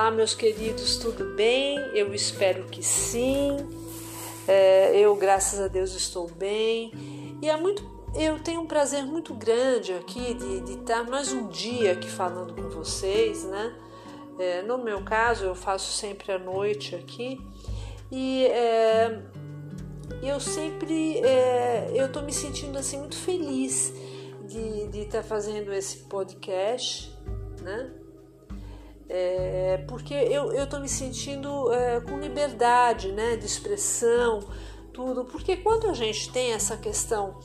Olá, meus queridos, tudo bem? Eu espero que sim. É, eu, graças a Deus, estou bem. E é muito, eu tenho um prazer muito grande aqui de, de estar mais um dia aqui falando com vocês, né? É, no meu caso, eu faço sempre à noite aqui e é, eu sempre é, eu estou me sentindo assim muito feliz de estar tá fazendo esse podcast, né? É, porque eu estou me sentindo é, com liberdade né, de expressão, tudo. Porque quando a gente tem essa questão,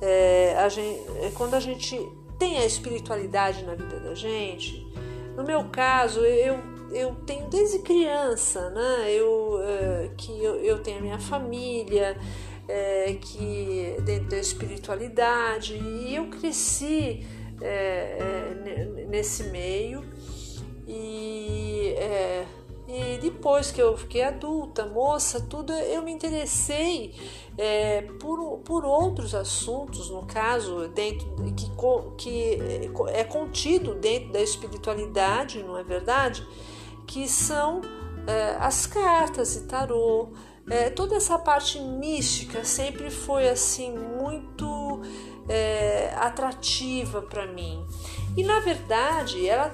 é, a gente, é, quando a gente tem a espiritualidade na vida da gente, no meu caso, eu, eu tenho desde criança, né? Eu, é, que eu, eu tenho a minha família, é, que dentro da espiritualidade, e eu cresci nesse meio e, é, e depois que eu fiquei adulta, moça, tudo, eu me interessei é, por, por outros assuntos, no caso, dentro que, que é contido dentro da espiritualidade, não é verdade? Que são é, as cartas e tarô. É, toda essa parte mística sempre foi assim muito é, atrativa para mim. E na verdade, ela,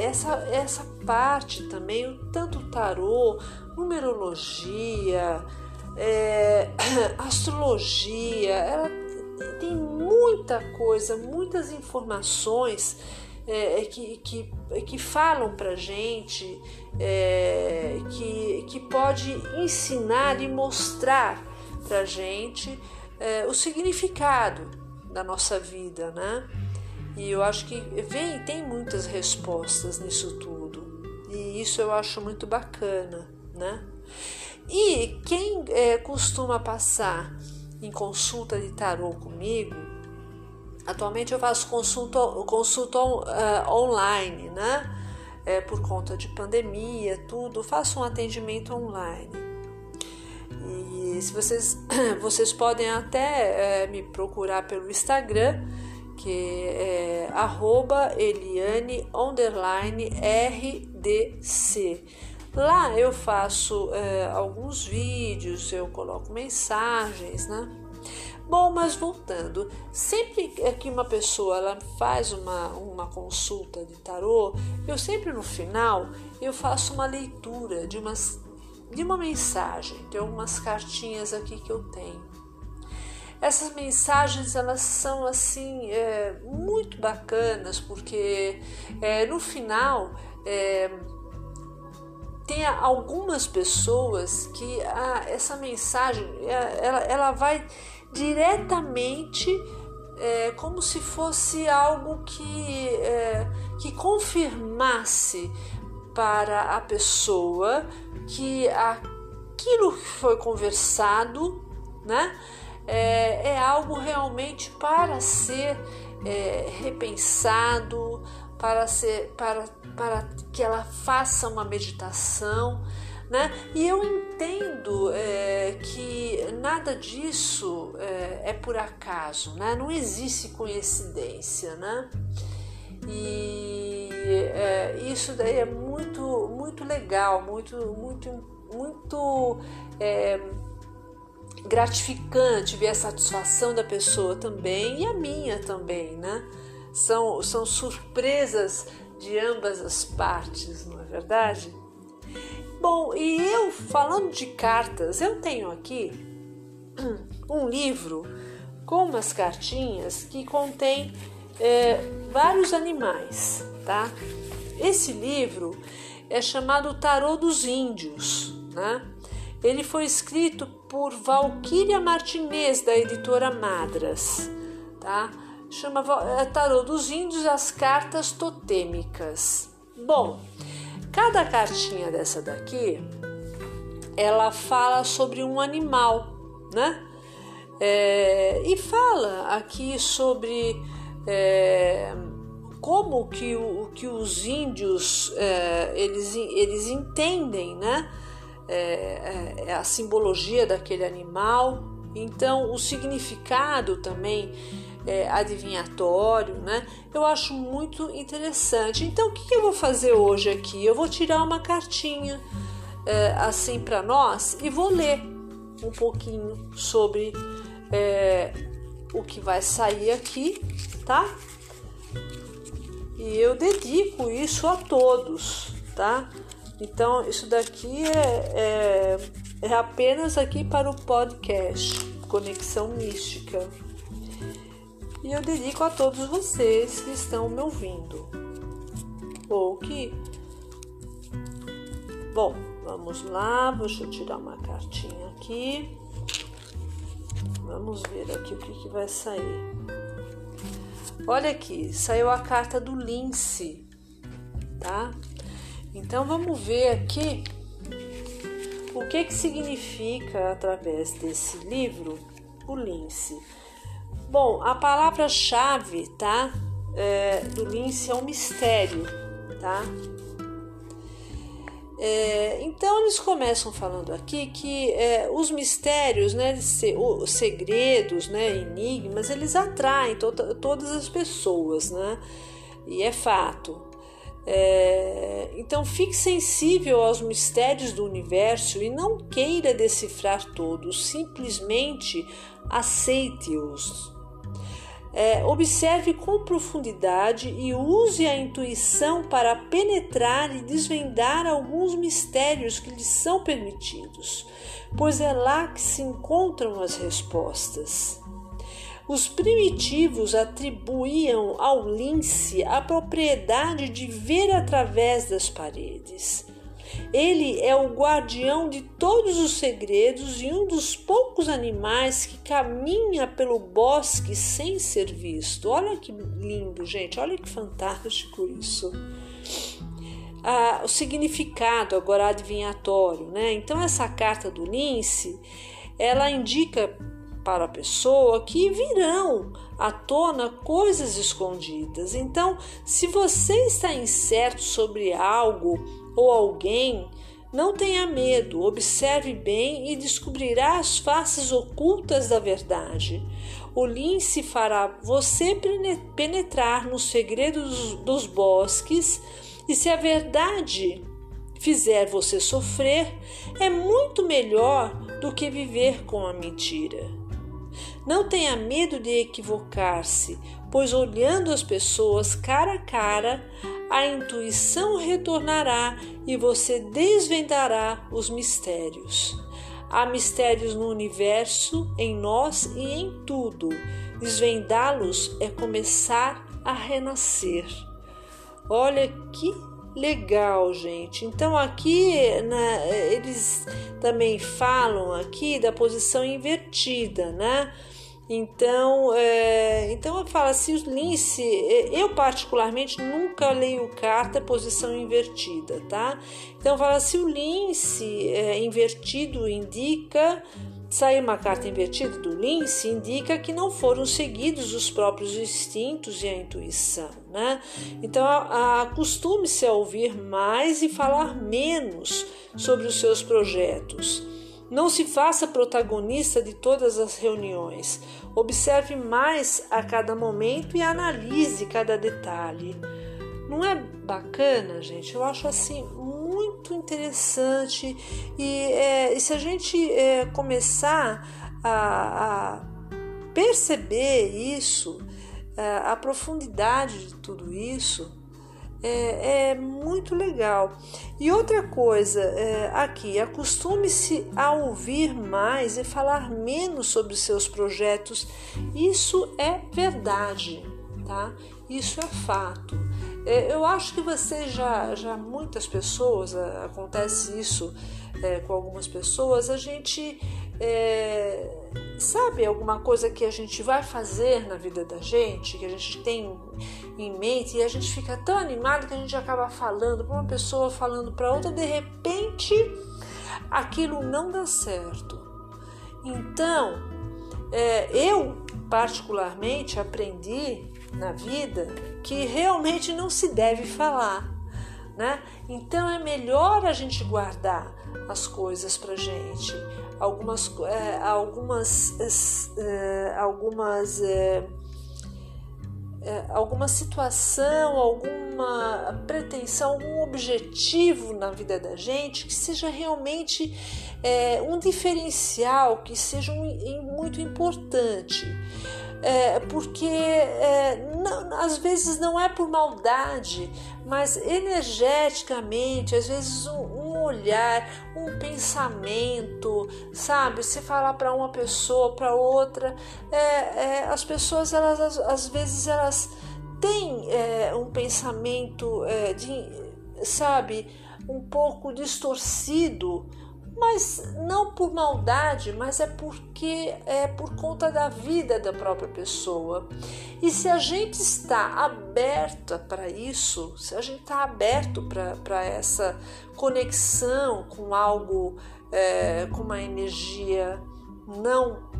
essa, essa parte também, tanto o tarô, numerologia, é, astrologia, ela tem muita coisa, muitas informações é, que, que, que falam para gente, é, que, que pode ensinar e mostrar para gente é, o significado da nossa vida, né? E eu acho que vem tem muitas respostas nisso tudo. E isso eu acho muito bacana, né? E quem é, costuma passar em consulta de tarô comigo, atualmente eu faço consulta, consulta uh, online, né? É, por conta de pandemia, tudo, faço um atendimento online. E se vocês, vocês podem até é, me procurar pelo Instagram, que é arroba Eliane RDC. Lá eu faço é, alguns vídeos, eu coloco mensagens, né? Bom, mas voltando, sempre que uma pessoa ela faz uma, uma consulta de tarô, eu sempre no final eu faço uma leitura de umas de uma mensagem. Tem algumas cartinhas aqui que eu tenho. Essas mensagens elas são assim é, muito bacanas porque é, no final é, tem algumas pessoas que a, essa mensagem é, ela, ela vai diretamente é, como se fosse algo que, é, que confirmasse para a pessoa que aquilo que foi conversado né, é, é algo realmente para ser é, repensado, para, ser, para, para que ela faça uma meditação. Né? E eu entendo é, que nada disso é, é, por acaso, né? não existe coincidência. Né? E é, isso daí é muito, muito legal, muito, muito, muito é, gratificante ver a satisfação da pessoa também e a minha também, né? São, são surpresas de ambas as partes, não é verdade? Bom, e eu falando de cartas, eu tenho aqui um livro com umas cartinhas que contém é, vários animais, tá? Esse livro é chamado Tarô dos Índios, né? Ele foi escrito por Valquíria Martinez, da editora Madras, tá? Chama é, Tarô dos Índios, as cartas totêmicas. Bom, cada cartinha dessa daqui, ela fala sobre um animal, né? É, e fala aqui sobre é, como que, o, que os índios é, eles, eles entendem né, é, é, a simbologia daquele animal. Então, o significado também é, adivinhatório, né? Eu acho muito interessante. Então, o que, que eu vou fazer hoje aqui? Eu vou tirar uma cartinha é, assim para nós e vou ler um pouquinho sobre é, o que vai sair aqui, tá? E eu dedico isso a todos, tá? Então, isso daqui é, é, é apenas aqui para o podcast Conexão Mística. E eu dedico a todos vocês que estão me ouvindo. Ou que. Bom, vamos lá, deixa eu tirar uma cartinha aqui. Vamos ver aqui o que, que vai sair. Olha aqui, saiu a carta do lince, tá? Então vamos ver aqui o que que significa através desse livro o lince. Bom, a palavra-chave, tá? É, do lince é um mistério, tá? É, então eles começam falando aqui que é, os mistérios, né, os segredos, né, enigmas, eles atraem to todas as pessoas, né? E é fato. É, então fique sensível aos mistérios do universo e não queira decifrar todos, simplesmente aceite-os. É, observe com profundidade e use a intuição para penetrar e desvendar alguns mistérios que lhe são permitidos, pois é lá que se encontram as respostas. Os primitivos atribuíam ao lince a propriedade de ver através das paredes. Ele é o guardião de todos os segredos e um dos poucos animais que caminha pelo bosque sem ser visto. Olha que lindo, gente, olha que fantástico isso. Ah, o significado agora adivinhatório, né? Então essa carta do lince, ela indica para a pessoa que virão à tona coisas escondidas. Então, se você está incerto sobre algo ou alguém, não tenha medo, observe bem e descobrirá as faces ocultas da verdade. O lince fará você penetrar nos segredos dos bosques, e se a verdade fizer você sofrer, é muito melhor do que viver com a mentira. Não tenha medo de equivocar-se, pois olhando as pessoas cara a cara, a intuição retornará e você desvendará os mistérios. Há mistérios no universo, em nós e em tudo. Desvendá-los é começar a renascer. Olha que legal, gente. Então aqui né, eles também falam aqui da posição invertida, né? Então, é, então eu falo assim, o lince, eu particularmente nunca leio carta posição invertida, tá? Então fala assim, o lince é, invertido indica Sair uma carta invertida do lince indica que não foram seguidos os próprios instintos e a intuição, né? Então, acostume-se a ouvir mais e falar menos sobre os seus projetos. Não se faça protagonista de todas as reuniões. Observe mais a cada momento e analise cada detalhe. Não é bacana, gente? Eu acho assim muito interessante e, é, e se a gente é, começar a, a, perceber isso, é, a profundidade de tudo isso, é, é muito legal. E outra coisa, é, aqui, acostume-se a ouvir mais e falar menos sobre seus projetos. Isso é verdade, tá? Isso é fato. É, eu acho que você já, já muitas pessoas, acontece isso é, com algumas pessoas, a gente é, sabe alguma coisa que a gente vai fazer na vida da gente, que a gente tem em mente e a gente fica tão animado que a gente acaba falando para uma pessoa, falando para outra, de repente aquilo não dá certo. Então, é, eu particularmente aprendi na vida que realmente não se deve falar, né? Então é melhor a gente guardar as coisas para gente, algumas, é, algumas, é, algumas é, alguma situação, alguma pretensão, algum objetivo na vida da gente que seja realmente um diferencial, que seja um, muito importante. É, porque é, não, às vezes não é por maldade, mas energeticamente, às vezes um, um olhar, um pensamento, sabe? Você falar para uma pessoa, para outra, é, é, as pessoas elas às, às vezes elas têm é, um pensamento é, de, sabe, um pouco distorcido mas não por maldade, mas é porque é por conta da vida da própria pessoa. E se a gente está aberta para isso, se a gente está aberto para essa conexão com algo, é, com uma energia não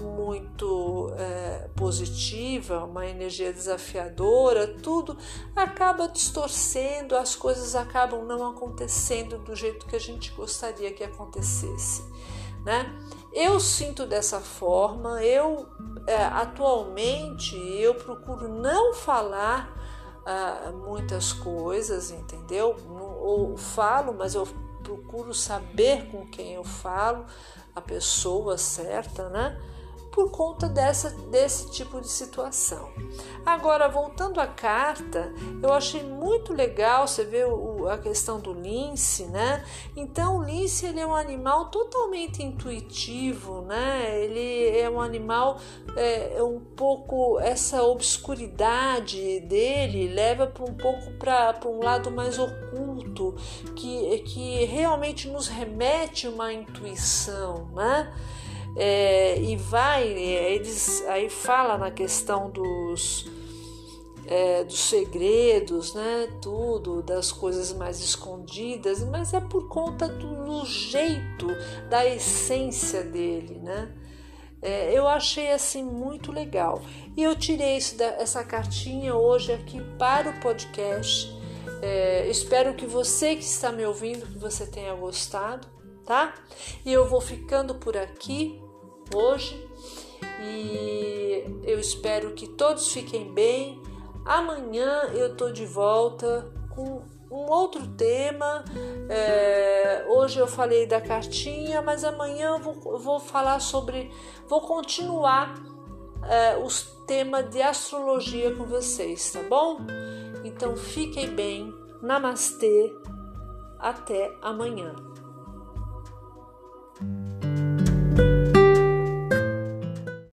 muito é, positiva, uma energia desafiadora, tudo acaba distorcendo, as coisas acabam não acontecendo do jeito que a gente gostaria que acontecesse, né? Eu sinto dessa forma, eu é, atualmente eu procuro não falar ah, muitas coisas, entendeu? ou falo, mas eu procuro saber com quem eu falo, a pessoa certa, né? Por conta dessa, desse tipo de situação. Agora, voltando à carta, eu achei muito legal, você vê o, a questão do lince, né? Então, o lince ele é um animal totalmente intuitivo, né? Ele é um animal é, é um pouco essa obscuridade dele leva para um pouco para um lado mais oculto, que, que realmente nos remete uma intuição, né? É, e vai, é, eles aí fala na questão dos, é, dos segredos, né, tudo, das coisas mais escondidas, mas é por conta do, do jeito, da essência dele, né? É, eu achei assim muito legal e eu tirei isso essa cartinha hoje aqui para o podcast. É, espero que você que está me ouvindo que você tenha gostado, tá? E eu vou ficando por aqui hoje e eu espero que todos fiquem bem. Amanhã eu tô de volta com um outro tema. É, hoje eu falei da cartinha, mas amanhã eu vou, vou falar sobre. Vou continuar é, os temas de astrologia com vocês, tá bom? Então fiquem bem. Namastê. Até amanhã.